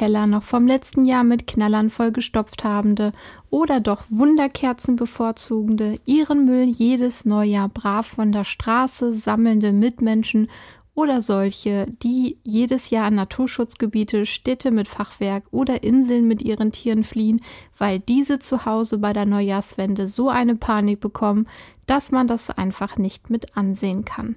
Keller noch vom letzten Jahr mit Knallern vollgestopft habende oder doch Wunderkerzen bevorzugende, ihren Müll jedes Neujahr brav von der Straße sammelnde Mitmenschen oder solche, die jedes Jahr an Naturschutzgebiete, Städte mit Fachwerk oder Inseln mit ihren Tieren fliehen, weil diese zu Hause bei der Neujahrswende so eine Panik bekommen, dass man das einfach nicht mit ansehen kann.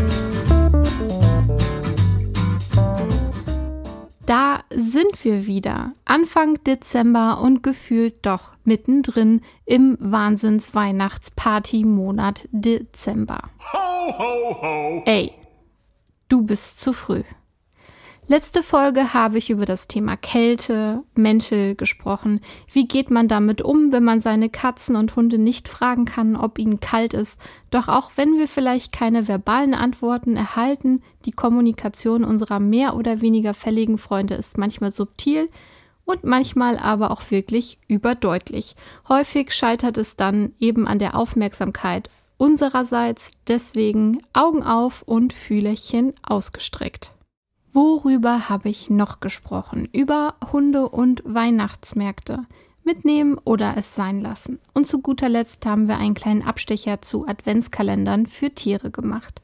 Da sind wir wieder. Anfang Dezember und gefühlt doch mittendrin im Wahnsinns-Weihnachtsparty-Monat Dezember. Ho, ho, ho. Ey, du bist zu früh. Letzte Folge habe ich über das Thema Kälte, Mäntel gesprochen. Wie geht man damit um, wenn man seine Katzen und Hunde nicht fragen kann, ob ihnen kalt ist? Doch auch wenn wir vielleicht keine verbalen Antworten erhalten, die Kommunikation unserer mehr oder weniger fälligen Freunde ist manchmal subtil und manchmal aber auch wirklich überdeutlich. Häufig scheitert es dann eben an der Aufmerksamkeit unsererseits, deswegen Augen auf und Fühlerchen ausgestreckt. Worüber habe ich noch gesprochen? Über Hunde und Weihnachtsmärkte. Mitnehmen oder es sein lassen. Und zu guter Letzt haben wir einen kleinen Abstecher zu Adventskalendern für Tiere gemacht.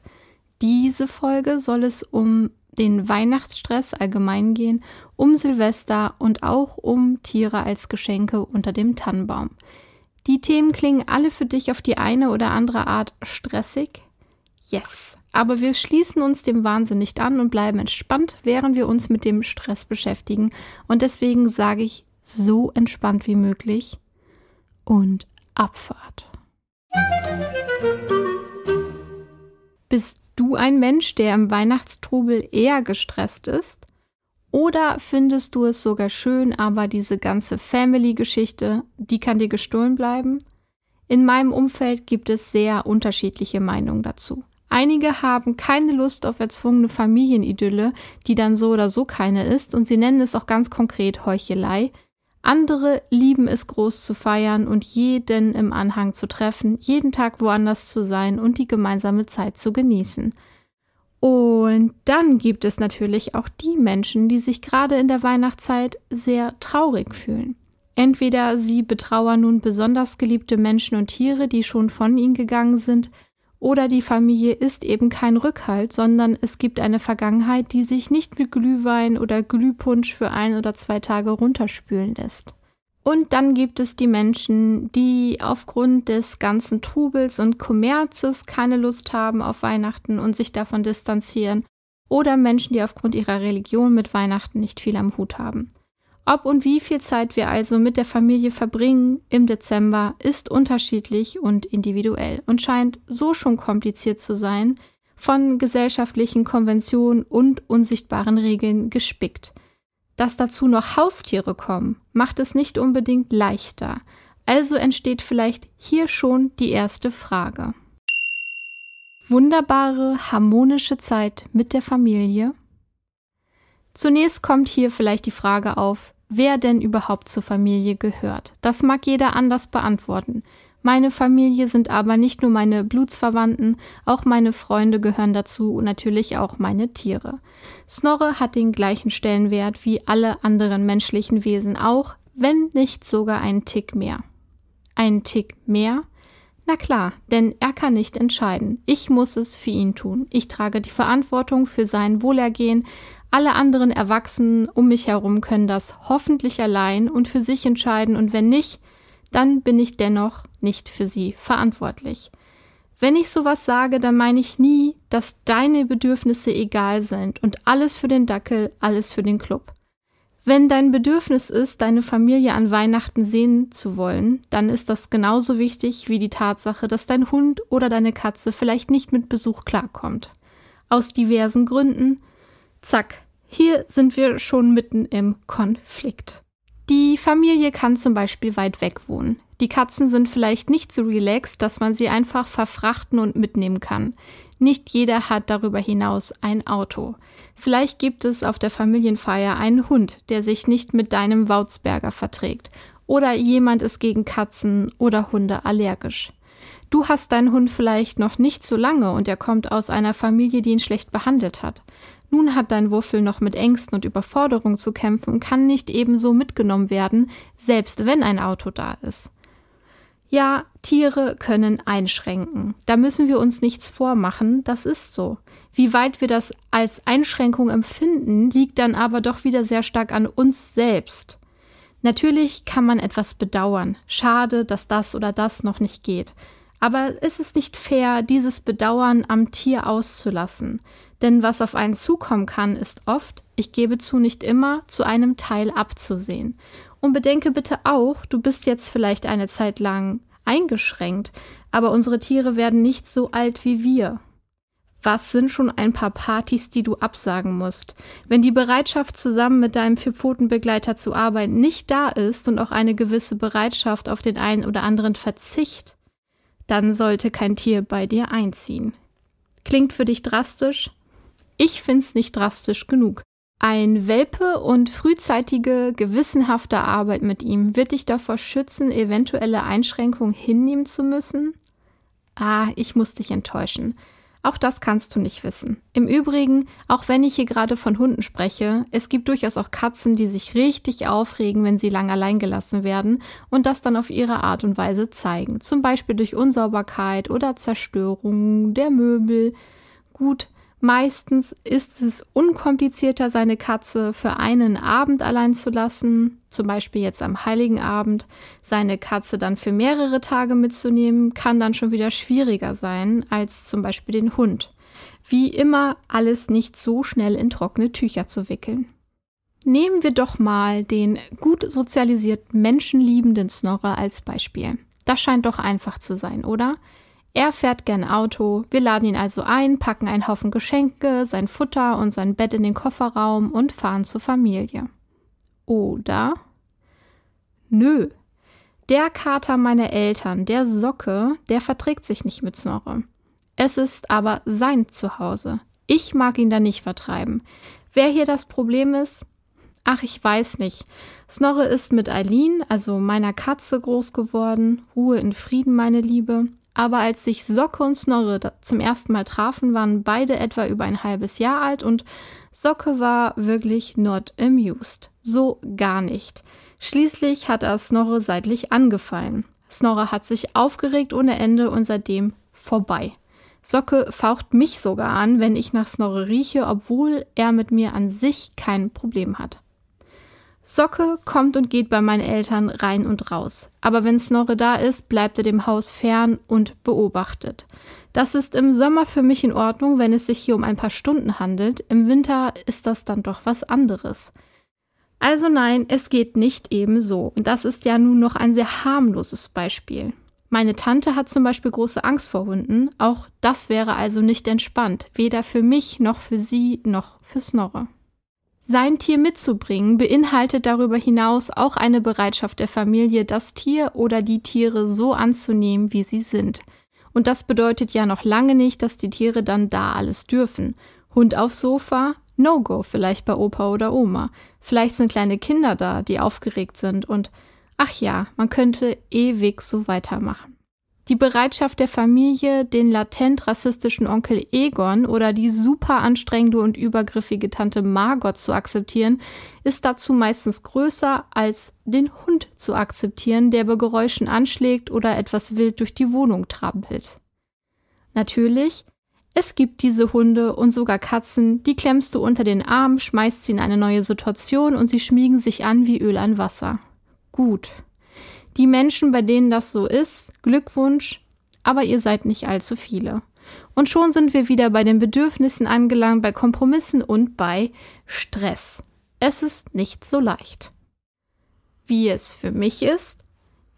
Diese Folge soll es um den Weihnachtsstress allgemein gehen, um Silvester und auch um Tiere als Geschenke unter dem Tannenbaum. Die Themen klingen alle für dich auf die eine oder andere Art stressig? Yes. Aber wir schließen uns dem Wahnsinn nicht an und bleiben entspannt, während wir uns mit dem Stress beschäftigen. Und deswegen sage ich so entspannt wie möglich und Abfahrt. Bist du ein Mensch, der im Weihnachtstrubel eher gestresst ist? Oder findest du es sogar schön, aber diese ganze Family-Geschichte, die kann dir gestohlen bleiben? In meinem Umfeld gibt es sehr unterschiedliche Meinungen dazu. Einige haben keine Lust auf erzwungene Familienidylle, die dann so oder so keine ist, und sie nennen es auch ganz konkret Heuchelei. Andere lieben es groß zu feiern und jeden im Anhang zu treffen, jeden Tag woanders zu sein und die gemeinsame Zeit zu genießen. Und dann gibt es natürlich auch die Menschen, die sich gerade in der Weihnachtszeit sehr traurig fühlen. Entweder sie betrauern nun besonders geliebte Menschen und Tiere, die schon von ihnen gegangen sind, oder die Familie ist eben kein Rückhalt, sondern es gibt eine Vergangenheit, die sich nicht mit Glühwein oder Glühpunsch für ein oder zwei Tage runterspülen lässt. Und dann gibt es die Menschen, die aufgrund des ganzen Trubels und Kommerzes keine Lust haben auf Weihnachten und sich davon distanzieren. Oder Menschen, die aufgrund ihrer Religion mit Weihnachten nicht viel am Hut haben. Ob und wie viel Zeit wir also mit der Familie verbringen im Dezember ist unterschiedlich und individuell und scheint so schon kompliziert zu sein, von gesellschaftlichen Konventionen und unsichtbaren Regeln gespickt. Dass dazu noch Haustiere kommen, macht es nicht unbedingt leichter. Also entsteht vielleicht hier schon die erste Frage. Wunderbare, harmonische Zeit mit der Familie? Zunächst kommt hier vielleicht die Frage auf, wer denn überhaupt zur Familie gehört. Das mag jeder anders beantworten. Meine Familie sind aber nicht nur meine Blutsverwandten, auch meine Freunde gehören dazu und natürlich auch meine Tiere. Snorre hat den gleichen Stellenwert wie alle anderen menschlichen Wesen auch, wenn nicht sogar einen Tick mehr. Einen Tick mehr? Na klar, denn er kann nicht entscheiden. Ich muss es für ihn tun. Ich trage die Verantwortung für sein Wohlergehen, alle anderen Erwachsenen um mich herum können das hoffentlich allein und für sich entscheiden und wenn nicht, dann bin ich dennoch nicht für sie verantwortlich. Wenn ich sowas sage, dann meine ich nie, dass deine Bedürfnisse egal sind und alles für den Dackel, alles für den Club. Wenn dein Bedürfnis ist, deine Familie an Weihnachten sehen zu wollen, dann ist das genauso wichtig wie die Tatsache, dass dein Hund oder deine Katze vielleicht nicht mit Besuch klarkommt. Aus diversen Gründen, Zack, hier sind wir schon mitten im Konflikt. Die Familie kann zum Beispiel weit weg wohnen. Die Katzen sind vielleicht nicht so relaxed, dass man sie einfach verfrachten und mitnehmen kann. Nicht jeder hat darüber hinaus ein Auto. Vielleicht gibt es auf der Familienfeier einen Hund, der sich nicht mit deinem Wautzberger verträgt. Oder jemand ist gegen Katzen oder Hunde allergisch. Du hast deinen Hund vielleicht noch nicht so lange und er kommt aus einer Familie, die ihn schlecht behandelt hat. Nun hat dein Wuffel noch mit Ängsten und Überforderung zu kämpfen und kann nicht ebenso mitgenommen werden, selbst wenn ein Auto da ist. Ja, Tiere können einschränken. Da müssen wir uns nichts vormachen, das ist so. Wie weit wir das als Einschränkung empfinden, liegt dann aber doch wieder sehr stark an uns selbst. Natürlich kann man etwas bedauern. Schade, dass das oder das noch nicht geht. Aber es ist nicht fair, dieses Bedauern am Tier auszulassen. Denn was auf einen zukommen kann, ist oft, ich gebe zu nicht immer, zu einem Teil abzusehen. Und bedenke bitte auch, du bist jetzt vielleicht eine Zeit lang eingeschränkt, aber unsere Tiere werden nicht so alt wie wir. Was sind schon ein paar Partys, die du absagen musst? Wenn die Bereitschaft, zusammen mit deinem Vierpfotenbegleiter zu arbeiten, nicht da ist und auch eine gewisse Bereitschaft auf den einen oder anderen Verzicht, dann sollte kein Tier bei dir einziehen. Klingt für dich drastisch? Ich find's nicht drastisch genug. Ein Welpe und frühzeitige, gewissenhafte Arbeit mit ihm wird dich davor schützen, eventuelle Einschränkungen hinnehmen zu müssen? Ah, ich muss dich enttäuschen. Auch das kannst du nicht wissen. Im Übrigen, auch wenn ich hier gerade von Hunden spreche, es gibt durchaus auch Katzen, die sich richtig aufregen, wenn sie lang allein gelassen werden und das dann auf ihre Art und Weise zeigen. Zum Beispiel durch Unsauberkeit oder Zerstörung der Möbel. Gut, Meistens ist es unkomplizierter, seine Katze für einen Abend allein zu lassen, zum Beispiel jetzt am heiligen Abend. Seine Katze dann für mehrere Tage mitzunehmen, kann dann schon wieder schwieriger sein als zum Beispiel den Hund. Wie immer, alles nicht so schnell in trockene Tücher zu wickeln. Nehmen wir doch mal den gut sozialisierten, menschenliebenden Snorre als Beispiel. Das scheint doch einfach zu sein, oder? Er fährt gern Auto, wir laden ihn also ein, packen einen Haufen Geschenke, sein Futter und sein Bett in den Kofferraum und fahren zur Familie. Oder? Nö. Der Kater meiner Eltern, der Socke, der verträgt sich nicht mit Snorre. Es ist aber sein Zuhause. Ich mag ihn da nicht vertreiben. Wer hier das Problem ist? Ach, ich weiß nicht. Snorre ist mit Eileen, also meiner Katze, groß geworden. Ruhe in Frieden, meine Liebe aber als sich Socke und Snorre zum ersten Mal trafen, waren beide etwa über ein halbes Jahr alt und Socke war wirklich not amused. So gar nicht. Schließlich hat er Snorre seitlich angefallen. Snorre hat sich aufgeregt ohne Ende und seitdem vorbei. Socke faucht mich sogar an, wenn ich nach Snorre rieche, obwohl er mit mir an sich kein Problem hat. Socke kommt und geht bei meinen Eltern rein und raus. Aber wenn Snorre da ist, bleibt er dem Haus fern und beobachtet. Das ist im Sommer für mich in Ordnung, wenn es sich hier um ein paar Stunden handelt. Im Winter ist das dann doch was anderes. Also nein, es geht nicht eben so. Und das ist ja nun noch ein sehr harmloses Beispiel. Meine Tante hat zum Beispiel große Angst vor Hunden. Auch das wäre also nicht entspannt. Weder für mich noch für sie noch für Snorre. Sein Tier mitzubringen beinhaltet darüber hinaus auch eine Bereitschaft der Familie, das Tier oder die Tiere so anzunehmen, wie sie sind. Und das bedeutet ja noch lange nicht, dass die Tiere dann da alles dürfen. Hund aufs Sofa? No-go, vielleicht bei Opa oder Oma. Vielleicht sind kleine Kinder da, die aufgeregt sind und ach ja, man könnte ewig so weitermachen. Die Bereitschaft der Familie, den latent rassistischen Onkel Egon oder die super anstrengende und übergriffige Tante Margot zu akzeptieren, ist dazu meistens größer, als den Hund zu akzeptieren, der bei Geräuschen anschlägt oder etwas wild durch die Wohnung trampelt. Natürlich, es gibt diese Hunde und sogar Katzen, die klemmst du unter den Arm, schmeißt sie in eine neue Situation und sie schmiegen sich an wie Öl an Wasser. Gut. Die Menschen, bei denen das so ist, Glückwunsch, aber ihr seid nicht allzu viele. Und schon sind wir wieder bei den Bedürfnissen angelangt, bei Kompromissen und bei Stress. Es ist nicht so leicht. Wie es für mich ist,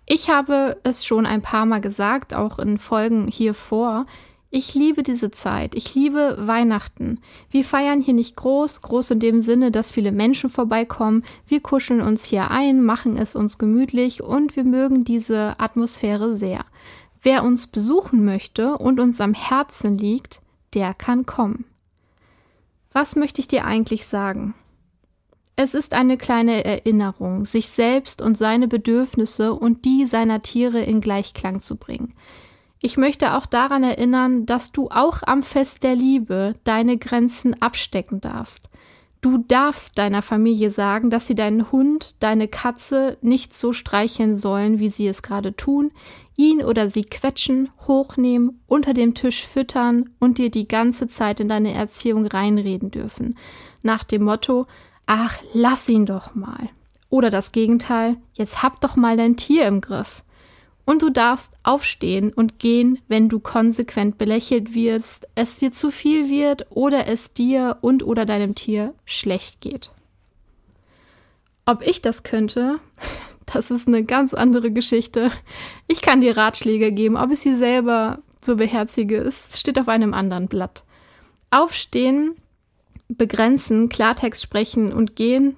ich habe es schon ein paar Mal gesagt, auch in Folgen hier vor, Ich liebe diese Zeit. Ich liebe Weihnachten. Wir feiern hier nicht groß, groß in dem Sinne, dass viele Menschen vorbeikommen. Wir kuscheln uns hier ein, machen es uns gemütlich und wir mögen diese Atmosphäre sehr. Wer uns besuchen möchte und uns am Herzen liegt, der kann kommen. Was möchte ich dir eigentlich sagen? Es ist eine kleine Erinnerung, sich selbst und seine Bedürfnisse und die seiner Tiere in Gleichklang zu bringen. Ich möchte auch daran erinnern, dass du auch am Fest der Liebe deine Grenzen abstecken darfst. Du darfst deiner Familie sagen, dass sie deinen Hund, deine Katze nicht so streicheln sollen, wie sie es gerade tun, ihn oder sie quetschen, hochnehmen, unter dem Tisch füttern und dir die ganze Zeit in deine Erziehung reinreden dürfen. Nach dem Motto, ach, lass ihn doch mal. Oder das Gegenteil, jetzt hab doch mal dein Tier im Griff. Und du darfst aufstehen und gehen, wenn du konsequent belächelt wirst, es dir zu viel wird oder es dir und oder deinem Tier schlecht geht. Ob ich das könnte, das ist eine ganz andere Geschichte. Ich kann dir Ratschläge geben, ob ich sie selber so beherzige, es steht auf einem anderen Blatt. Aufstehen, begrenzen, Klartext sprechen und gehen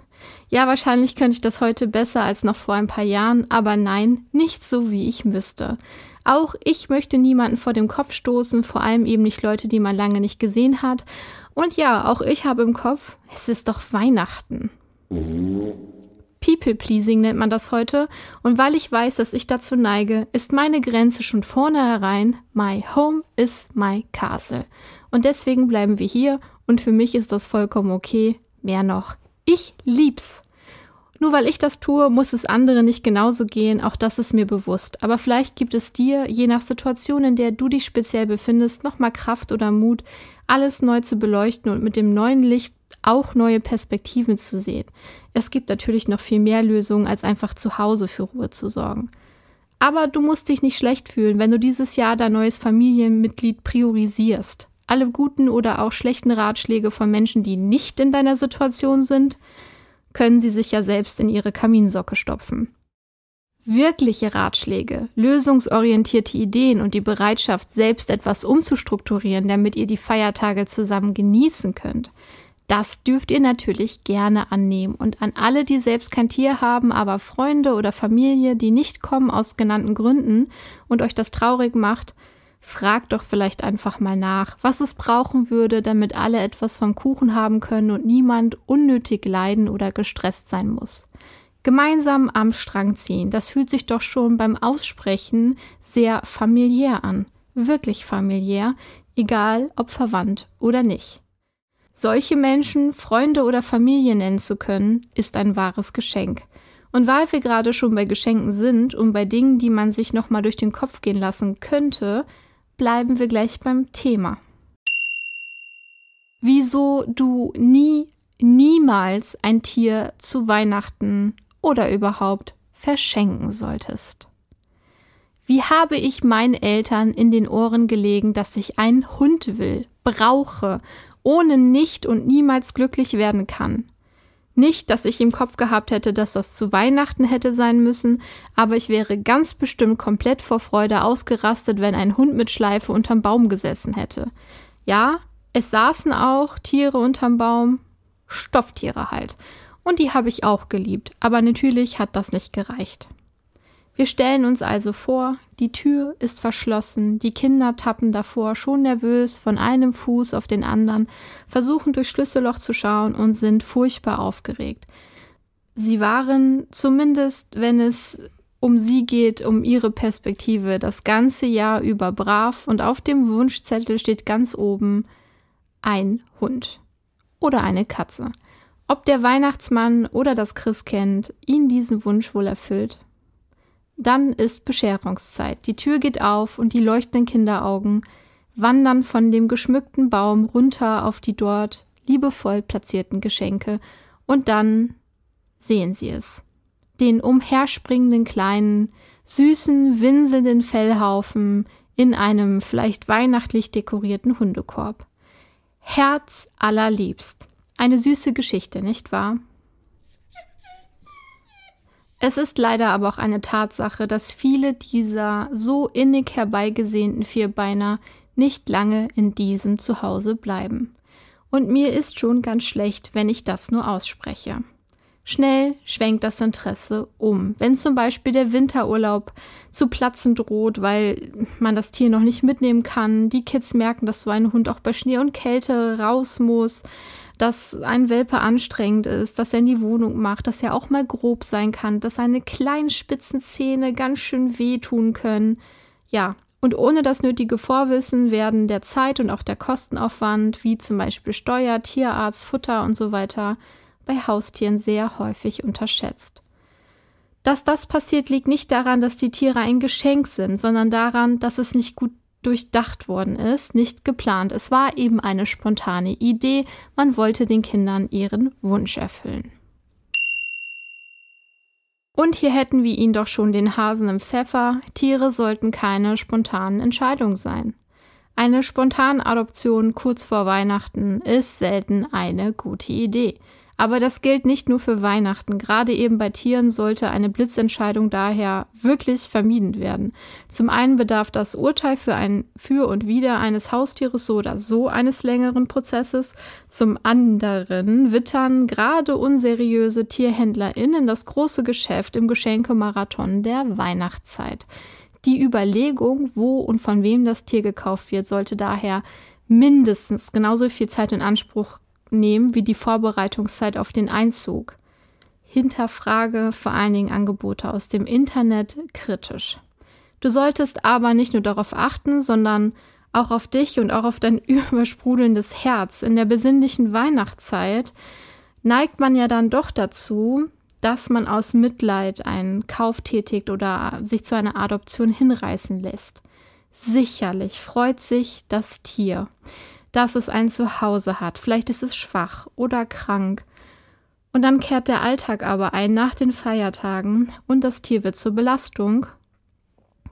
ja, wahrscheinlich könnte ich das heute besser als noch vor ein paar Jahren, aber nein, nicht so wie ich müsste. Auch ich möchte niemanden vor dem Kopf stoßen, vor allem eben nicht Leute, die man lange nicht gesehen hat. Und ja, auch ich habe im Kopf, es ist doch Weihnachten. People-pleasing nennt man das heute. Und weil ich weiß, dass ich dazu neige, ist meine Grenze schon vornherein, my home is my castle. Und deswegen bleiben wir hier und für mich ist das vollkommen okay. Mehr noch, ich lieb's. Nur weil ich das tue, muss es andere nicht genauso gehen, auch das ist mir bewusst. Aber vielleicht gibt es dir, je nach Situation, in der du dich speziell befindest, nochmal Kraft oder Mut, alles neu zu beleuchten und mit dem neuen Licht auch neue Perspektiven zu sehen. Es gibt natürlich noch viel mehr Lösungen, als einfach zu Hause für Ruhe zu sorgen. Aber du musst dich nicht schlecht fühlen, wenn du dieses Jahr dein neues Familienmitglied priorisierst alle guten oder auch schlechten Ratschläge von Menschen, die nicht in deiner Situation sind, können sie sich ja selbst in ihre Kaminsocke stopfen. Wirkliche Ratschläge, lösungsorientierte Ideen und die Bereitschaft, selbst etwas umzustrukturieren, damit ihr die Feiertage zusammen genießen könnt, das dürft ihr natürlich gerne annehmen. Und an alle, die selbst kein Tier haben, aber Freunde oder Familie, die nicht kommen aus genannten Gründen und euch das traurig macht, Frag doch vielleicht einfach mal nach, was es brauchen würde, damit alle etwas vom Kuchen haben können und niemand unnötig leiden oder gestresst sein muss. Gemeinsam am Strang ziehen, das fühlt sich doch schon beim Aussprechen sehr familiär an. Wirklich familiär, egal ob verwandt oder nicht. Solche Menschen, Freunde oder Familie nennen zu können, ist ein wahres Geschenk. Und weil wir gerade schon bei Geschenken sind und bei Dingen, die man sich nochmal durch den Kopf gehen lassen könnte, bleiben wir gleich beim Thema. Wieso du nie, niemals ein Tier zu Weihnachten oder überhaupt verschenken solltest. Wie habe ich meinen Eltern in den Ohren gelegen, dass ich einen Hund will, brauche, ohne nicht und niemals glücklich werden kann? Nicht, dass ich im Kopf gehabt hätte, dass das zu Weihnachten hätte sein müssen, aber ich wäre ganz bestimmt komplett vor Freude ausgerastet, wenn ein Hund mit Schleife unterm Baum gesessen hätte. Ja, es saßen auch Tiere unterm Baum, Stofftiere halt. Und die habe ich auch geliebt, aber natürlich hat das nicht gereicht. Wir stellen uns also vor, die Tür ist verschlossen, die Kinder tappen davor, schon nervös, von einem Fuß auf den anderen, versuchen durch Schlüsselloch zu schauen und sind furchtbar aufgeregt. Sie waren, zumindest wenn es um sie geht, um ihre Perspektive, das ganze Jahr über brav und auf dem Wunschzettel steht ganz oben ein Hund oder eine Katze. Ob der Weihnachtsmann oder das Christkind ihnen diesen Wunsch wohl erfüllt, dann ist Bescherungszeit. Die Tür geht auf und die leuchtenden Kinderaugen wandern von dem geschmückten Baum runter auf die dort liebevoll platzierten Geschenke und dann sehen sie es. Den umherspringenden kleinen, süßen, winselnden Fellhaufen in einem vielleicht weihnachtlich dekorierten Hundekorb. Herz allerliebst. Eine süße Geschichte, nicht wahr? Es ist leider aber auch eine Tatsache, dass viele dieser so innig herbeigesehnten Vierbeiner nicht lange in diesem Zuhause bleiben. Und mir ist schon ganz schlecht, wenn ich das nur ausspreche. Schnell schwenkt das Interesse um. Wenn zum Beispiel der Winterurlaub zu platzen droht, weil man das Tier noch nicht mitnehmen kann, die Kids merken, dass so ein Hund auch bei Schnee und Kälte raus muss, dass ein Welpe anstrengend ist, dass er in die Wohnung macht, dass er auch mal grob sein kann, dass seine kleinen spitzen Zähne ganz schön wehtun können. Ja, und ohne das nötige Vorwissen werden der Zeit und auch der Kostenaufwand, wie zum Beispiel Steuer, Tierarzt, Futter und so weiter, bei Haustieren sehr häufig unterschätzt. Dass das passiert, liegt nicht daran, dass die Tiere ein Geschenk sind, sondern daran, dass es nicht gut durchdacht worden ist, nicht geplant. Es war eben eine spontane Idee, man wollte den Kindern ihren Wunsch erfüllen. Und hier hätten wir ihn doch schon den Hasen im Pfeffer, Tiere sollten keine spontanen Entscheidungen sein. Eine spontane Adoption kurz vor Weihnachten ist selten eine gute Idee. Aber das gilt nicht nur für Weihnachten. Gerade eben bei Tieren sollte eine Blitzentscheidung daher wirklich vermieden werden. Zum einen bedarf das Urteil für ein Für und Wider eines Haustieres so oder so eines längeren Prozesses. Zum anderen wittern gerade unseriöse TierhändlerInnen das große Geschäft im Geschenkemarathon der Weihnachtszeit. Die Überlegung, wo und von wem das Tier gekauft wird, sollte daher mindestens genauso viel Zeit in Anspruch nehmen wie die Vorbereitungszeit auf den Einzug. Hinterfrage vor allen Dingen Angebote aus dem Internet kritisch. Du solltest aber nicht nur darauf achten, sondern auch auf dich und auch auf dein übersprudelndes Herz. In der besinnlichen Weihnachtszeit neigt man ja dann doch dazu, dass man aus Mitleid einen Kauf tätigt oder sich zu einer Adoption hinreißen lässt. Sicherlich freut sich das Tier dass es ein Zuhause hat. Vielleicht ist es schwach oder krank. Und dann kehrt der Alltag aber ein nach den Feiertagen und das Tier wird zur Belastung.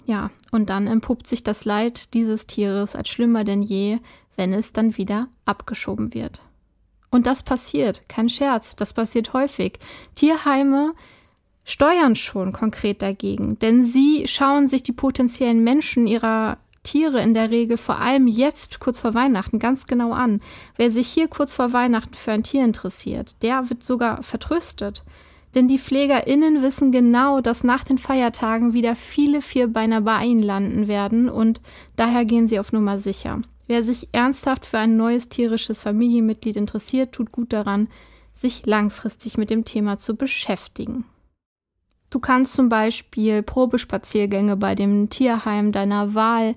Ja, und dann entpuppt sich das Leid dieses Tieres als schlimmer denn je, wenn es dann wieder abgeschoben wird. Und das passiert, kein Scherz, das passiert häufig. Tierheime steuern schon konkret dagegen, denn sie schauen sich die potenziellen Menschen ihrer Tiere in der Regel vor allem jetzt kurz vor Weihnachten ganz genau an. Wer sich hier kurz vor Weihnachten für ein Tier interessiert, der wird sogar vertröstet. Denn die PflegerInnen wissen genau, dass nach den Feiertagen wieder viele Vierbeiner bei ihnen landen werden und daher gehen sie auf Nummer sicher. Wer sich ernsthaft für ein neues tierisches Familienmitglied interessiert, tut gut daran, sich langfristig mit dem Thema zu beschäftigen. Du kannst zum Beispiel Probespaziergänge bei dem Tierheim deiner Wahl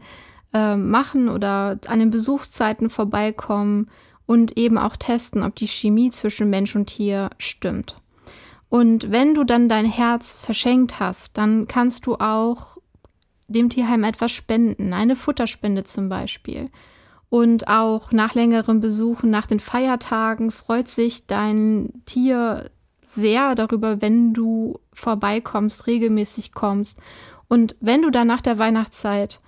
äh, machen oder an den Besuchszeiten vorbeikommen und eben auch testen, ob die Chemie zwischen Mensch und Tier stimmt. Und wenn du dann dein Herz verschenkt hast, dann kannst du auch dem Tierheim etwas spenden, eine Futterspende zum Beispiel. Und auch nach längeren Besuchen, nach den Feiertagen freut sich dein Tier sehr darüber, wenn du vorbeikommst, regelmäßig kommst. Und wenn du dann nach der Weihnachtszeit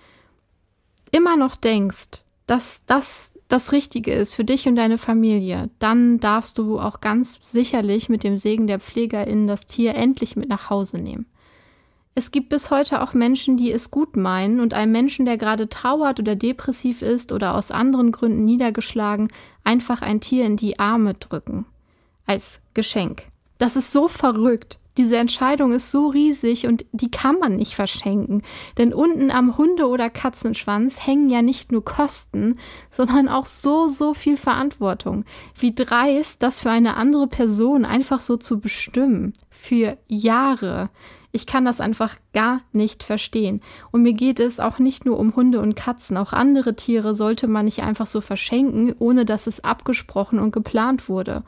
immer noch denkst, dass das das Richtige ist für dich und deine Familie, dann darfst du auch ganz sicherlich mit dem Segen der PflegerInnen das Tier endlich mit nach Hause nehmen. Es gibt bis heute auch Menschen, die es gut meinen und einem Menschen, der gerade trauert oder depressiv ist oder aus anderen Gründen niedergeschlagen, einfach ein Tier in die Arme drücken. Als Geschenk. Das ist so verrückt. Diese Entscheidung ist so riesig und die kann man nicht verschenken. Denn unten am Hunde- oder Katzenschwanz hängen ja nicht nur Kosten, sondern auch so, so viel Verantwortung. Wie dreist, das für eine andere Person einfach so zu bestimmen. Für Jahre. Ich kann das einfach gar nicht verstehen. Und mir geht es auch nicht nur um Hunde und Katzen. Auch andere Tiere sollte man nicht einfach so verschenken, ohne dass es abgesprochen und geplant wurde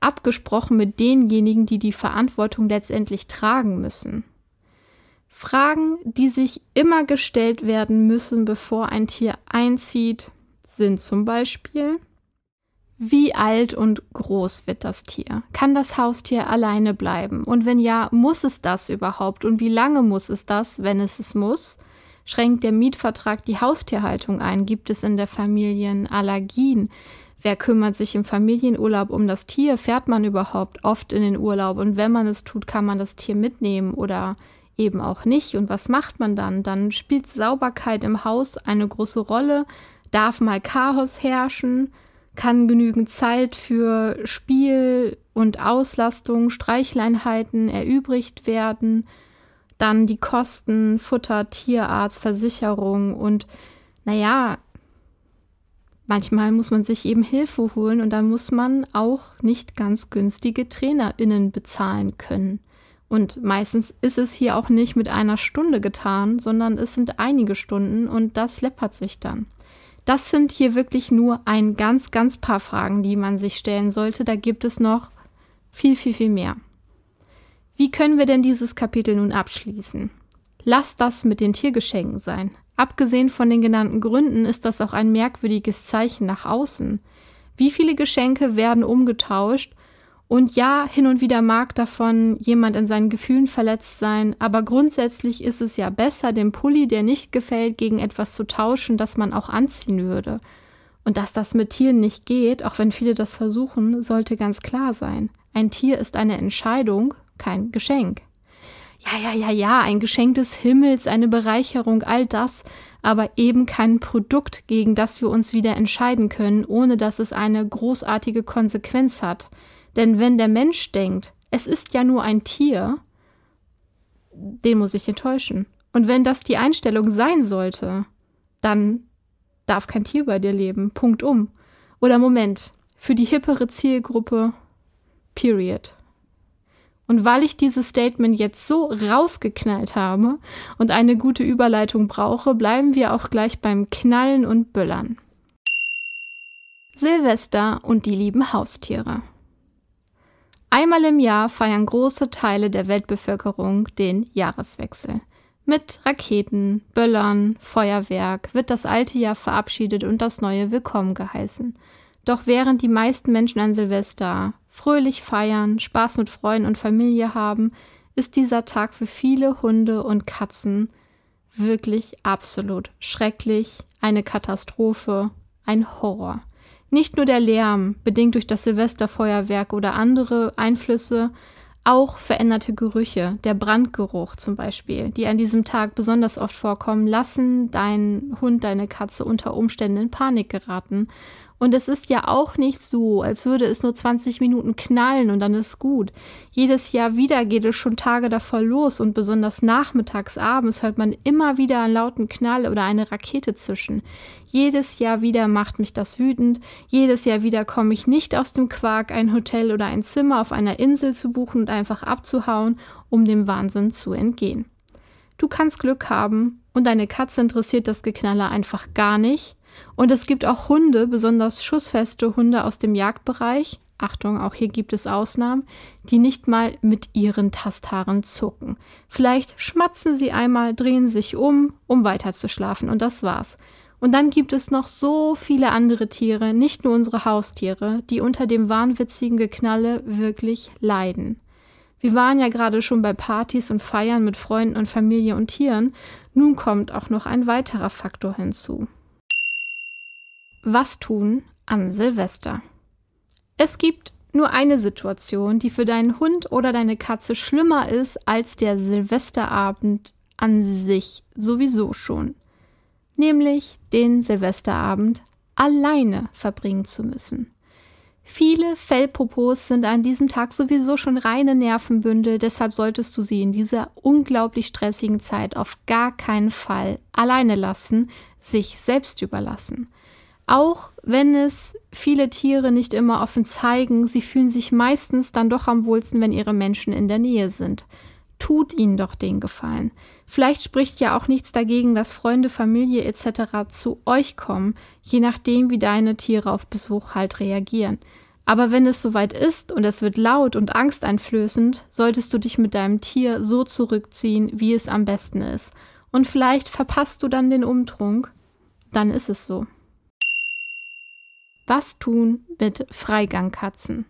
abgesprochen mit denjenigen, die die Verantwortung letztendlich tragen müssen. Fragen, die sich immer gestellt werden müssen, bevor ein Tier einzieht, sind zum Beispiel, wie alt und groß wird das Tier? Kann das Haustier alleine bleiben? Und wenn ja, muss es das überhaupt? Und wie lange muss es das, wenn es es muss? Schränkt der Mietvertrag die Haustierhaltung ein? Gibt es in der Familie Allergien? Wer kümmert sich im Familienurlaub um das Tier? Fährt man überhaupt oft in den Urlaub? Und wenn man es tut, kann man das Tier mitnehmen oder eben auch nicht. Und was macht man dann? Dann spielt Sauberkeit im Haus eine große Rolle. Darf mal Chaos herrschen? Kann genügend Zeit für Spiel und Auslastung, Streichleinheiten erübrigt werden? Dann die Kosten, Futter, Tierarzt, Versicherung und naja, manchmal muss man sich eben Hilfe holen und dann muss man auch nicht ganz günstige TrainerInnen bezahlen können. Und meistens ist es hier auch nicht mit einer Stunde getan, sondern es sind einige Stunden und das läppert sich dann. Das sind hier wirklich nur ein ganz, ganz paar Fragen, die man sich stellen sollte. Da gibt es noch viel, viel, viel mehr. Wie können wir denn dieses Kapitel nun abschließen? Lass das mit den Tiergeschenken sein. Abgesehen von den genannten Gründen ist das auch ein merkwürdiges Zeichen nach außen. Wie viele Geschenke werden umgetauscht und ja, hin und wieder mag davon jemand in seinen Gefühlen verletzt sein, aber grundsätzlich ist es ja besser, den Pulli, der nicht gefällt, gegen etwas zu tauschen, das man auch anziehen würde. Und dass das mit Tieren nicht geht, auch wenn viele das versuchen, sollte ganz klar sein. Ein Tier ist eine Entscheidung, kein Geschenk. Ja, ja, ja, ja, ein Geschenk des Himmels, eine Bereicherung, all das, aber eben kein Produkt, gegen das wir uns wieder entscheiden können, ohne dass es eine großartige Konsequenz hat. Denn wenn der Mensch denkt, es ist ja nur ein Tier, den muss ich enttäuschen. Und wenn das die Einstellung sein sollte, dann darf kein Tier bei dir leben. Punkt um. Oder Moment, für die hippere Zielgruppe, period. Und weil ich dieses Statement jetzt so rausgeknallt habe und eine gute Überleitung brauche, bleiben wir auch gleich beim Knallen und Böllern. Silvester und die lieben Haustiere. Einmal im Jahr feiern große Teile der Weltbevölkerung den Jahreswechsel. Mit Raketen, Böllern, Feuerwerk wird das alte Jahr verabschiedet und das neue willkommen geheißen. Doch während die meisten Menschen an Silvester fröhlich feiern, Spaß mit Freunden und Familie haben, ist dieser Tag für viele Hunde und Katzen wirklich absolut schrecklich, eine Katastrophe, ein Horror. Nicht nur der Lärm, bedingt durch das Silvesterfeuerwerk oder andere Einflüsse, auch veränderte Gerüche, der Brandgeruch zum Beispiel, die an diesem Tag besonders oft vorkommen, lassen deinen Hund, deine Katze unter Umständen in Panik geraten und es ist ja auch nicht so, als würde es nur 20 Minuten knallen und dann ist gut. Jedes Jahr wieder geht es schon Tage davor los und besonders nachmittags, abends hört man immer wieder einen lauten Knall oder eine Rakete zischen. Jedes Jahr wieder macht mich das wütend. Jedes Jahr wieder komme ich nicht aus dem Quark, ein Hotel oder ein Zimmer auf einer Insel zu buchen und einfach abzuhauen, um dem Wahnsinn zu entgehen. Du kannst Glück haben und deine Katze interessiert das Geknaller einfach gar nicht und es gibt auch Hunde, besonders schussfeste Hunde aus dem Jagdbereich. Achtung, auch hier gibt es Ausnahmen, die nicht mal mit ihren Tasthaaren zucken. Vielleicht schmatzen sie einmal, drehen sich um, um weiterzuschlafen und das war's. Und dann gibt es noch so viele andere Tiere, nicht nur unsere Haustiere, die unter dem wahnwitzigen Geknalle wirklich leiden. Wir waren ja gerade schon bei Partys und Feiern mit Freunden und Familie und Tieren, nun kommt auch noch ein weiterer Faktor hinzu. Was tun an Silvester? Es gibt nur eine Situation, die für deinen Hund oder deine Katze schlimmer ist als der Silvesterabend an sich sowieso schon. Nämlich den Silvesterabend alleine verbringen zu müssen. Viele Fellpopos sind an diesem Tag sowieso schon reine Nervenbündel, deshalb solltest du sie in dieser unglaublich stressigen Zeit auf gar keinen Fall alleine lassen, sich selbst überlassen. Auch wenn es viele Tiere nicht immer offen zeigen, sie fühlen sich meistens dann doch am wohlsten, wenn ihre Menschen in der Nähe sind. Tut ihnen doch den Gefallen. Vielleicht spricht ja auch nichts dagegen, dass Freunde, Familie etc. zu euch kommen, je nachdem, wie deine Tiere auf Besuch halt reagieren. Aber wenn es soweit ist und es wird laut und angsteinflößend, solltest du dich mit deinem Tier so zurückziehen, wie es am besten ist. Und vielleicht verpasst du dann den Umtrunk. Dann ist es so. Was tun mit Freigangkatzen?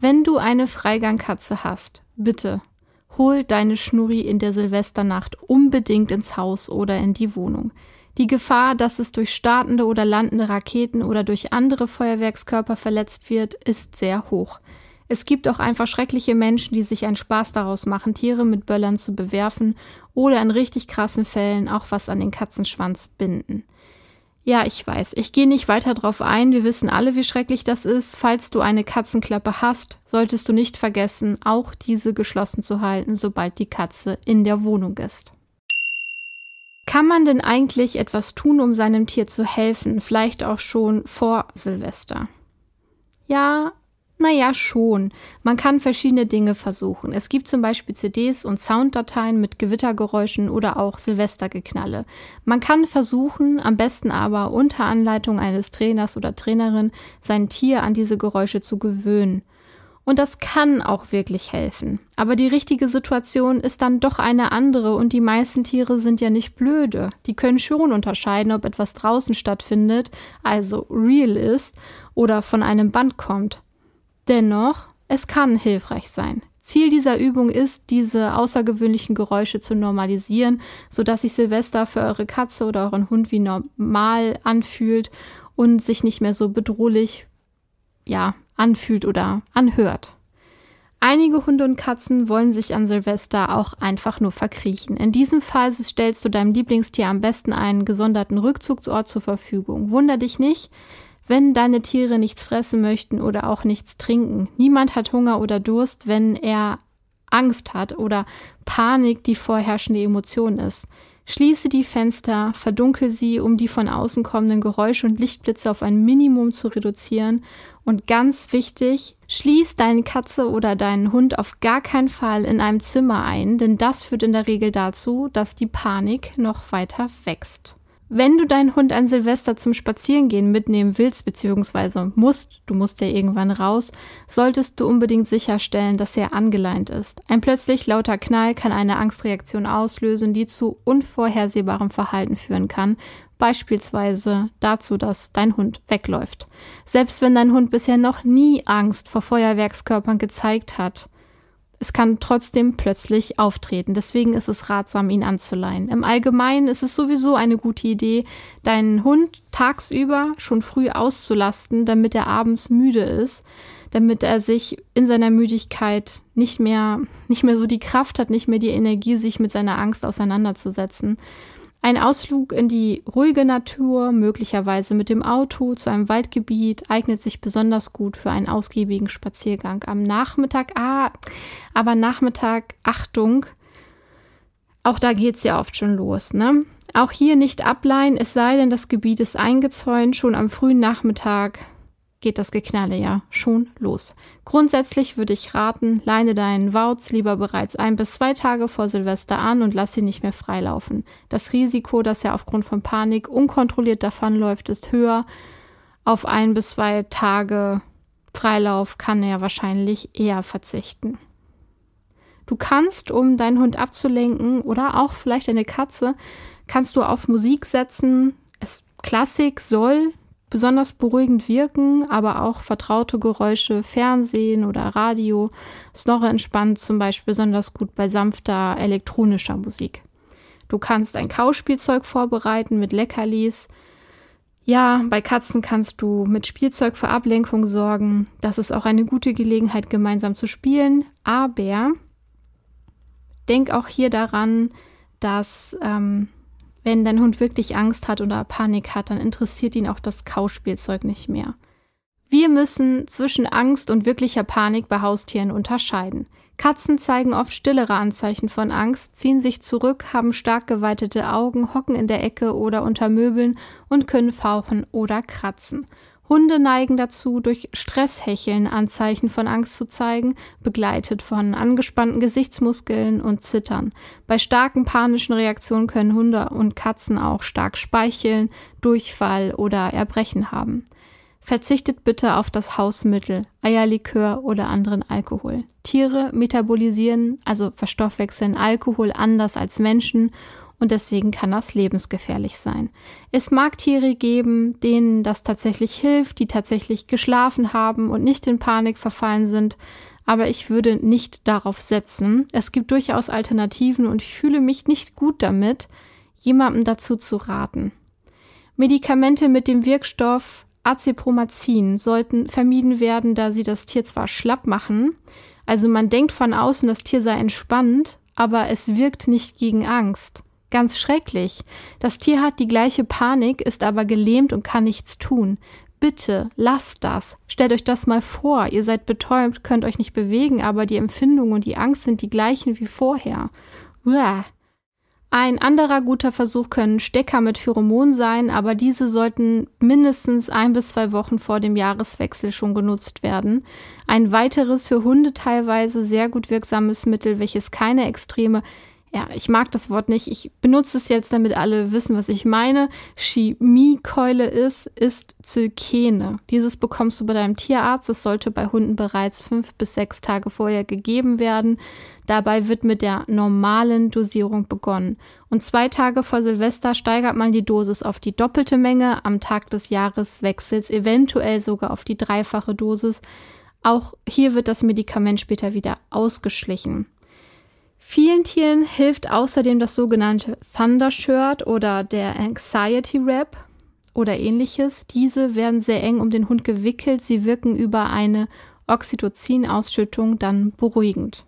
Wenn du eine Freigangkatze hast, bitte hol deine Schnurri in der Silvesternacht unbedingt ins Haus oder in die Wohnung. Die Gefahr, dass es durch startende oder landende Raketen oder durch andere Feuerwerkskörper verletzt wird, ist sehr hoch. Es gibt auch einfach schreckliche Menschen, die sich einen Spaß daraus machen, Tiere mit Böllern zu bewerfen oder in richtig krassen Fällen auch was an den Katzenschwanz binden. Ja, ich weiß, ich gehe nicht weiter drauf ein, wir wissen alle, wie schrecklich das ist. Falls du eine Katzenklappe hast, solltest du nicht vergessen, auch diese geschlossen zu halten, sobald die Katze in der Wohnung ist. Kann man denn eigentlich etwas tun, um seinem Tier zu helfen, vielleicht auch schon vor Silvester? Ja, naja, schon. Man kann verschiedene Dinge versuchen. Es gibt zum Beispiel CDs und Sounddateien mit Gewittergeräuschen oder auch Silvestergeknalle. Man kann versuchen, am besten aber unter Anleitung eines Trainers oder Trainerin, sein Tier an diese Geräusche zu gewöhnen. Und das kann auch wirklich helfen. Aber die richtige Situation ist dann doch eine andere und die meisten Tiere sind ja nicht blöde. Die können schon unterscheiden, ob etwas draußen stattfindet, also real ist, oder von einem Band kommt. Dennoch, es kann hilfreich sein. Ziel dieser Übung ist, diese außergewöhnlichen Geräusche zu normalisieren, sodass sich Silvester für eure Katze oder euren Hund wie normal anfühlt und sich nicht mehr so bedrohlich, ja, anfühlt oder anhört. Einige Hunde und Katzen wollen sich an Silvester auch einfach nur verkriechen. In diesem Fall stellst du deinem Lieblingstier am besten einen gesonderten Rückzugsort zur Verfügung. Wunder dich nicht, wenn deine Tiere nichts fressen möchten oder auch nichts trinken. Niemand hat Hunger oder Durst, wenn er Angst hat oder Panik die vorherrschende Emotion ist. Schließe die Fenster, verdunkel sie, um die von außen kommenden Geräusche und Lichtblitze auf ein Minimum zu reduzieren. Und ganz wichtig, schließ deine Katze oder deinen Hund auf gar keinen Fall in einem Zimmer ein, denn das führt in der Regel dazu, dass die Panik noch weiter wächst. Wenn du deinen Hund an Silvester zum Spazierengehen mitnehmen willst bzw. musst, du musst ja irgendwann raus, solltest du unbedingt sicherstellen, dass er angeleint ist. Ein plötzlich lauter Knall kann eine Angstreaktion auslösen, die zu unvorhersehbarem Verhalten führen kann, beispielsweise dazu, dass dein Hund wegläuft. Selbst wenn dein Hund bisher noch nie Angst vor Feuerwerkskörpern gezeigt hat, es kann trotzdem plötzlich auftreten. Deswegen ist es ratsam, ihn anzuleihen. Im Allgemeinen ist es sowieso eine gute Idee, deinen Hund tagsüber schon früh auszulasten, damit er abends müde ist, damit er sich in seiner Müdigkeit nicht mehr, nicht mehr so die Kraft hat, nicht mehr die Energie, sich mit seiner Angst auseinanderzusetzen. Ein Ausflug in die ruhige Natur, möglicherweise mit dem Auto zu einem Waldgebiet, eignet sich besonders gut für einen ausgiebigen Spaziergang am Nachmittag. Ah, aber Nachmittag, Achtung, auch da geht es ja oft schon los, ne? Auch hier nicht ableihen, es sei denn, das Gebiet ist eingezäunt, schon am frühen Nachmittag geht das Geknalle ja schon los. Grundsätzlich würde ich raten, leine deinen Wauz lieber bereits ein bis zwei Tage vor Silvester an und lass ihn nicht mehr freilaufen. Das Risiko, dass er aufgrund von Panik unkontrolliert davonläuft, ist höher. Auf ein bis zwei Tage Freilauf kann er wahrscheinlich eher verzichten. Du kannst, um deinen Hund abzulenken oder auch vielleicht eine Katze, kannst du auf Musik setzen. Es Klassik soll besonders beruhigend wirken, aber auch vertraute Geräusche, Fernsehen oder Radio. Snorre entspannt zum Beispiel besonders gut bei sanfter elektronischer Musik. Du kannst ein Kauspielzeug vorbereiten mit Leckerlis. Ja, bei Katzen kannst du mit Spielzeug für Ablenkung sorgen. Das ist auch eine gute Gelegenheit, gemeinsam zu spielen. Aber denk auch hier daran, dass ähm, wenn dein Hund wirklich Angst hat oder Panik hat, dann interessiert ihn auch das Kauspielzeug nicht mehr. Wir müssen zwischen Angst und wirklicher Panik bei Haustieren unterscheiden. Katzen zeigen oft stillere Anzeichen von Angst, ziehen sich zurück, haben stark geweitete Augen, hocken in der Ecke oder unter Möbeln und können fauchen oder kratzen. Hunde neigen dazu, durch Stresshecheln Anzeichen von Angst zu zeigen, begleitet von angespannten Gesichtsmuskeln und Zittern. Bei starken panischen Reaktionen können Hunde und Katzen auch stark speicheln, Durchfall oder Erbrechen haben. Verzichtet bitte auf das Hausmittel, Eierlikör oder anderen Alkohol. Tiere metabolisieren, also verstoffwechseln Alkohol anders als Menschen und deswegen kann das lebensgefährlich sein. Es mag Tiere geben, denen das tatsächlich hilft, die tatsächlich geschlafen haben und nicht in Panik verfallen sind, aber ich würde nicht darauf setzen. Es gibt durchaus Alternativen und ich fühle mich nicht gut damit, jemandem dazu zu raten. Medikamente mit dem Wirkstoff Acepromazin sollten vermieden werden, da sie das Tier zwar schlapp machen, also man denkt von außen, das Tier sei entspannt, aber es wirkt nicht gegen Angst. Ganz schrecklich. Das Tier hat die gleiche Panik, ist aber gelähmt und kann nichts tun. Bitte, lasst das. Stellt euch das mal vor. Ihr seid betäubt, könnt euch nicht bewegen, aber die Empfindung und die Angst sind die gleichen wie vorher. Uah. Ein anderer guter Versuch können Stecker mit Pheromon sein, aber diese sollten mindestens ein bis zwei Wochen vor dem Jahreswechsel schon genutzt werden. Ein weiteres für Hunde teilweise sehr gut wirksames Mittel, welches keine extreme ja, ich mag das Wort nicht. Ich benutze es jetzt, damit alle wissen, was ich meine. Chemiekeule ist, ist Zylkene. Dieses bekommst du bei deinem Tierarzt. Es sollte bei Hunden bereits fünf bis sechs Tage vorher gegeben werden. Dabei wird mit der normalen Dosierung begonnen. Und zwei Tage vor Silvester steigert man die Dosis auf die doppelte Menge, am Tag des Jahreswechsels eventuell sogar auf die dreifache Dosis. Auch hier wird das Medikament später wieder ausgeschlichen. Vielen Tieren hilft außerdem das sogenannte Thunder Shirt oder der Anxiety Wrap oder ähnliches. Diese werden sehr eng um den Hund gewickelt. Sie wirken über eine Oxytocin-Ausschüttung dann beruhigend.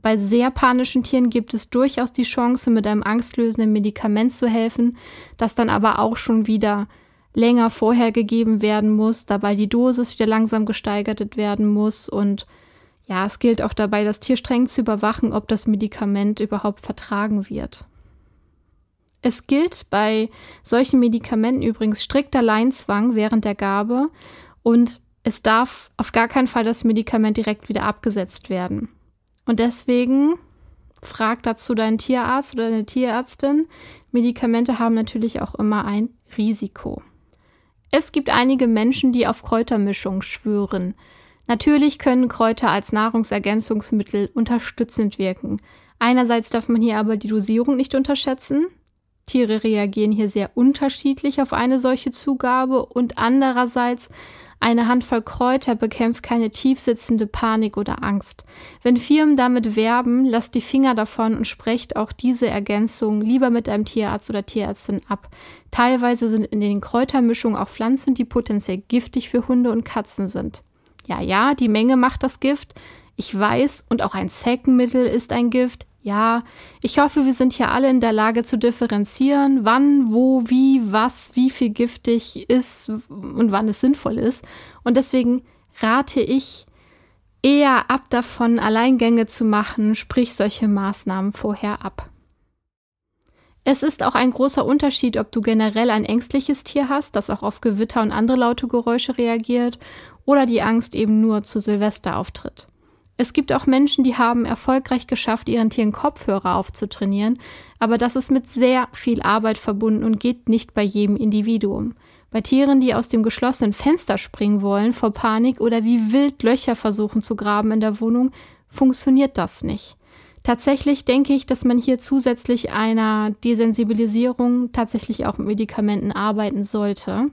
Bei sehr panischen Tieren gibt es durchaus die Chance, mit einem angstlösenden Medikament zu helfen, das dann aber auch schon wieder länger vorher gegeben werden muss, dabei die Dosis wieder langsam gesteigert werden muss und ja, es gilt auch dabei, das Tier streng zu überwachen, ob das Medikament überhaupt vertragen wird. Es gilt bei solchen Medikamenten übrigens strikter Leinzwang während der Gabe und es darf auf gar keinen Fall das Medikament direkt wieder abgesetzt werden. Und deswegen frag dazu deinen Tierarzt oder deine Tierärztin. Medikamente haben natürlich auch immer ein Risiko. Es gibt einige Menschen, die auf Kräutermischung schwören. Natürlich können Kräuter als Nahrungsergänzungsmittel unterstützend wirken. Einerseits darf man hier aber die Dosierung nicht unterschätzen. Tiere reagieren hier sehr unterschiedlich auf eine solche Zugabe und andererseits eine Handvoll Kräuter bekämpft keine tiefsitzende Panik oder Angst. Wenn Firmen damit werben, lasst die Finger davon und sprecht auch diese Ergänzung lieber mit einem Tierarzt oder Tierärztin ab. Teilweise sind in den Kräutermischungen auch Pflanzen, die potenziell giftig für Hunde und Katzen sind. Ja, ja, die Menge macht das Gift. Ich weiß, und auch ein Zeckenmittel ist ein Gift. Ja, ich hoffe, wir sind hier alle in der Lage zu differenzieren, wann, wo, wie, was, wie viel giftig ist und wann es sinnvoll ist. Und deswegen rate ich eher ab davon, Alleingänge zu machen, sprich solche Maßnahmen vorher ab. Es ist auch ein großer Unterschied, ob du generell ein ängstliches Tier hast, das auch auf Gewitter und andere laute Geräusche reagiert, oder die Angst eben nur zu Silvester auftritt. Es gibt auch Menschen, die haben erfolgreich geschafft, ihren Tieren Kopfhörer aufzutrainieren, aber das ist mit sehr viel Arbeit verbunden und geht nicht bei jedem Individuum. Bei Tieren, die aus dem geschlossenen Fenster springen wollen vor Panik oder wie wild Löcher versuchen zu graben in der Wohnung, funktioniert das nicht. Tatsächlich denke ich, dass man hier zusätzlich einer Desensibilisierung tatsächlich auch mit Medikamenten arbeiten sollte.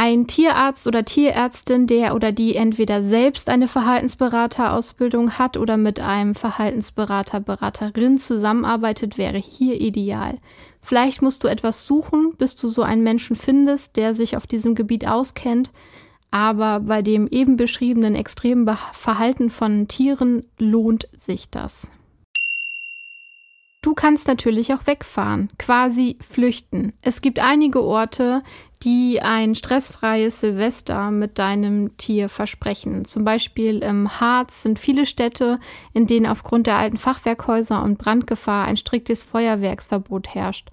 Ein Tierarzt oder Tierärztin, der oder die entweder selbst eine Verhaltensberaterausbildung hat oder mit einem Verhaltensberater, Beraterin zusammenarbeitet, wäre hier ideal. Vielleicht musst du etwas suchen, bis du so einen Menschen findest, der sich auf diesem Gebiet auskennt, aber bei dem eben beschriebenen extremen Verhalten von Tieren lohnt sich das. Du kannst natürlich auch wegfahren, quasi flüchten. Es gibt einige Orte, die ein stressfreies Silvester mit deinem Tier versprechen. Zum Beispiel im Harz sind viele Städte, in denen aufgrund der alten Fachwerkhäuser und Brandgefahr ein striktes Feuerwerksverbot herrscht.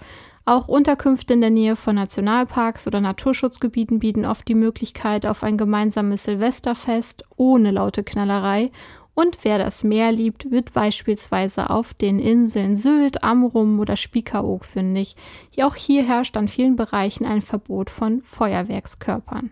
Auch Unterkünfte in der Nähe von Nationalparks oder Naturschutzgebieten bieten oft die Möglichkeit auf ein gemeinsames Silvesterfest ohne laute Knallerei und wer das Meer liebt, wird beispielsweise auf den Inseln Sylt, Amrum oder Spiekeroog fündig. Auch hier herrscht an vielen Bereichen ein Verbot von Feuerwerkskörpern.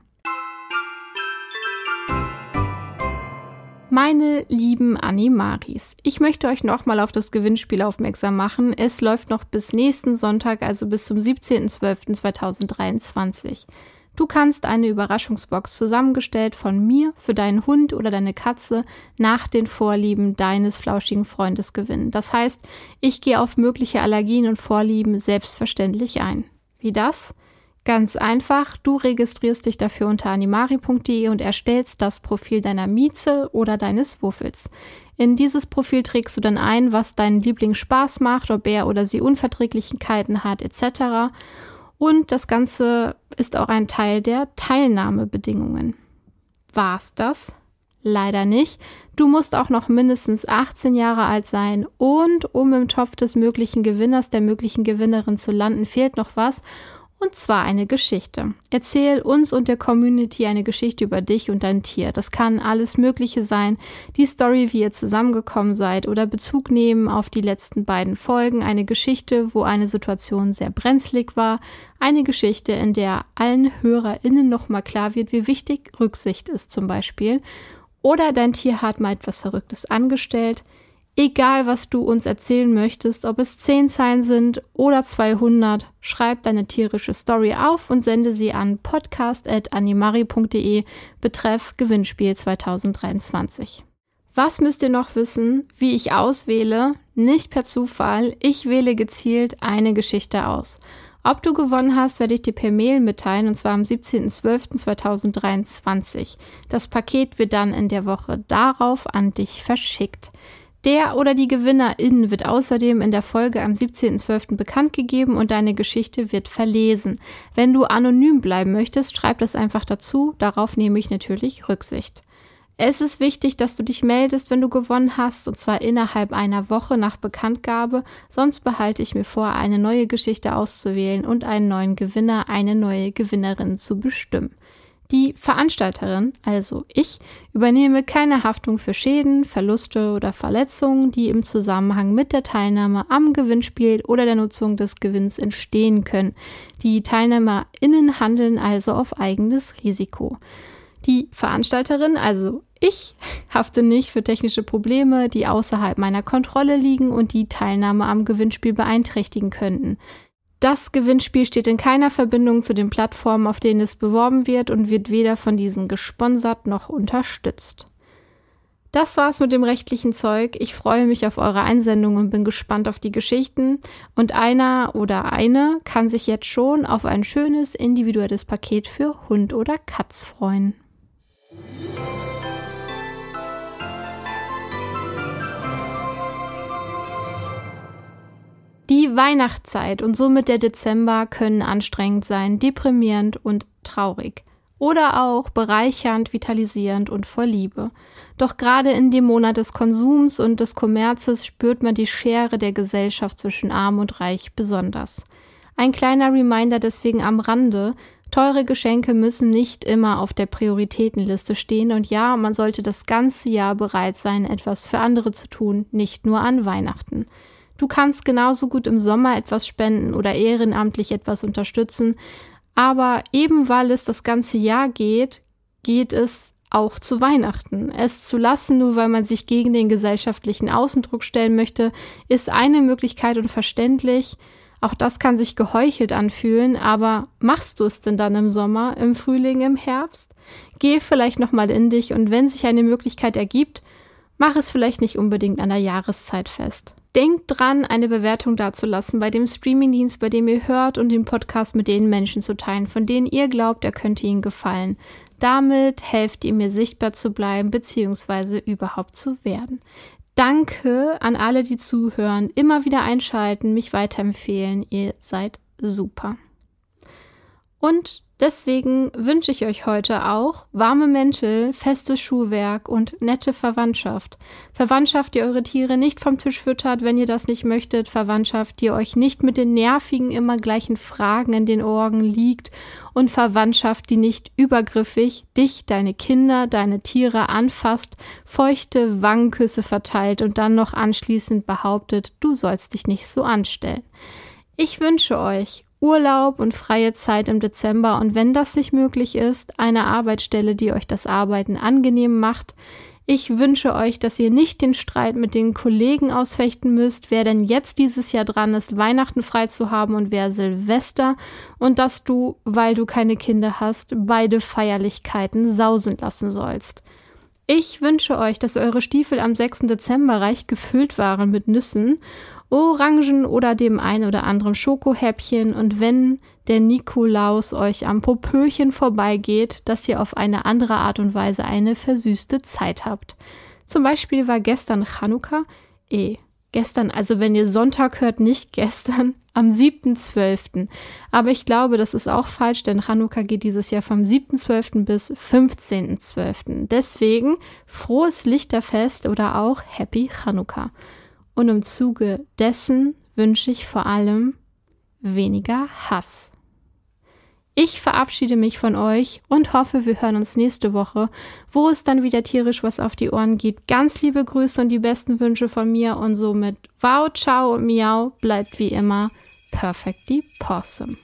Meine lieben Animaris, ich möchte euch nochmal auf das Gewinnspiel aufmerksam machen. Es läuft noch bis nächsten Sonntag, also bis zum 17.12.2023. Du kannst eine Überraschungsbox zusammengestellt von mir für deinen Hund oder deine Katze nach den Vorlieben deines flauschigen Freundes gewinnen. Das heißt, ich gehe auf mögliche Allergien und Vorlieben selbstverständlich ein. Wie das? Ganz einfach, du registrierst dich dafür unter animari.de und erstellst das Profil deiner Mieze oder deines Wuffels. In dieses Profil trägst du dann ein, was deinen Liebling Spaß macht, ob er oder sie Unverträglichkeiten hat, etc. Und das Ganze ist auch ein Teil der Teilnahmebedingungen. War's das? Leider nicht. Du musst auch noch mindestens 18 Jahre alt sein und um im Topf des möglichen Gewinners, der möglichen Gewinnerin zu landen, fehlt noch was und zwar eine Geschichte. Erzähl uns und der Community eine Geschichte über dich und dein Tier. Das kann alles Mögliche sein. Die Story, wie ihr zusammengekommen seid oder Bezug nehmen auf die letzten beiden Folgen. Eine Geschichte, wo eine Situation sehr brenzlig war. Eine Geschichte, in der allen HörerInnen nochmal klar wird, wie wichtig Rücksicht ist zum Beispiel. Oder dein Tier hat mal etwas Verrücktes angestellt. Egal, was du uns erzählen möchtest, ob es 10 Zeilen sind oder 200, schreib deine tierische Story auf und sende sie an podcast.animari.de betreff Gewinnspiel 2023. Was müsst ihr noch wissen, wie ich auswähle? Nicht per Zufall, ich wähle gezielt eine Geschichte aus. Ob du gewonnen hast, werde ich dir per Mail mitteilen und zwar am 17.12.2023. Das Paket wird dann in der Woche darauf an dich verschickt. Der oder die Gewinnerin wird außerdem in der Folge am 17.12. bekannt gegeben und deine Geschichte wird verlesen. Wenn du anonym bleiben möchtest, schreib das einfach dazu. Darauf nehme ich natürlich Rücksicht. Es ist wichtig, dass du dich meldest, wenn du gewonnen hast, und zwar innerhalb einer Woche nach Bekanntgabe, sonst behalte ich mir vor, eine neue Geschichte auszuwählen und einen neuen Gewinner, eine neue Gewinnerin zu bestimmen. Die Veranstalterin, also ich, übernehme keine Haftung für Schäden, Verluste oder Verletzungen, die im Zusammenhang mit der Teilnahme am Gewinnspiel oder der Nutzung des Gewinns entstehen können. Die TeilnehmerInnen handeln also auf eigenes Risiko. Die Veranstalterin, also ich, hafte nicht für technische Probleme, die außerhalb meiner Kontrolle liegen und die Teilnahme am Gewinnspiel beeinträchtigen könnten. Das Gewinnspiel steht in keiner Verbindung zu den Plattformen, auf denen es beworben wird und wird weder von diesen gesponsert noch unterstützt. Das war's mit dem rechtlichen Zeug. Ich freue mich auf eure Einsendung und bin gespannt auf die Geschichten. Und einer oder eine kann sich jetzt schon auf ein schönes individuelles Paket für Hund oder Katz freuen. Die Weihnachtszeit und somit der Dezember können anstrengend sein, deprimierend und traurig. Oder auch bereichernd, vitalisierend und voll Liebe. Doch gerade in dem Monat des Konsums und des Kommerzes spürt man die Schere der Gesellschaft zwischen Arm und Reich besonders. Ein kleiner Reminder deswegen am Rande, Teure Geschenke müssen nicht immer auf der Prioritätenliste stehen und ja, man sollte das ganze Jahr bereit sein, etwas für andere zu tun, nicht nur an Weihnachten. Du kannst genauso gut im Sommer etwas spenden oder ehrenamtlich etwas unterstützen. Aber eben weil es das ganze Jahr geht, geht es auch zu Weihnachten. Es zu lassen, nur weil man sich gegen den gesellschaftlichen Außendruck stellen möchte, ist eine Möglichkeit und verständlich. Auch das kann sich geheuchelt anfühlen, aber machst du es denn dann im Sommer, im Frühling, im Herbst? Geh vielleicht nochmal in dich und wenn sich eine Möglichkeit ergibt, mach es vielleicht nicht unbedingt an der Jahreszeit fest. Denkt dran, eine Bewertung dazulassen bei dem Streamingdienst, bei dem ihr hört und den Podcast mit den Menschen zu teilen, von denen ihr glaubt, er könnte ihnen gefallen. Damit helft ihr mir sichtbar zu bleiben bzw. überhaupt zu werden. Danke an alle, die zuhören, immer wieder einschalten, mich weiterempfehlen. Ihr seid super. Und Deswegen wünsche ich euch heute auch warme Mäntel, festes Schuhwerk und nette Verwandtschaft. Verwandtschaft, die eure Tiere nicht vom Tisch füttert, wenn ihr das nicht möchtet. Verwandtschaft, die euch nicht mit den nervigen, immer gleichen Fragen in den Ohren liegt. Und Verwandtschaft, die nicht übergriffig dich, deine Kinder, deine Tiere anfasst, feuchte Wangenküsse verteilt und dann noch anschließend behauptet, du sollst dich nicht so anstellen. Ich wünsche euch Urlaub und freie Zeit im Dezember und wenn das nicht möglich ist, eine Arbeitsstelle, die euch das Arbeiten angenehm macht. Ich wünsche euch, dass ihr nicht den Streit mit den Kollegen ausfechten müsst, wer denn jetzt dieses Jahr dran ist, Weihnachten frei zu haben und wer Silvester und dass du, weil du keine Kinder hast, beide Feierlichkeiten sausen lassen sollst. Ich wünsche euch, dass eure Stiefel am 6. Dezember reich gefüllt waren mit Nüssen Orangen oder dem ein oder anderen Schokohäppchen und wenn der Nikolaus euch am Popöchen vorbeigeht, dass ihr auf eine andere Art und Weise eine versüßte Zeit habt. Zum Beispiel war gestern Chanukka, eh, gestern, also wenn ihr Sonntag hört, nicht gestern, am 7.12. Aber ich glaube, das ist auch falsch, denn Chanukka geht dieses Jahr vom 7.12. bis 15.12. Deswegen frohes Lichterfest oder auch Happy Chanukka. Und im Zuge dessen wünsche ich vor allem weniger Hass. Ich verabschiede mich von euch und hoffe, wir hören uns nächste Woche, wo es dann wieder tierisch was auf die Ohren geht. Ganz liebe Grüße und die besten Wünsche von mir und somit wow, ciao und miau bleibt wie immer perfectly possum.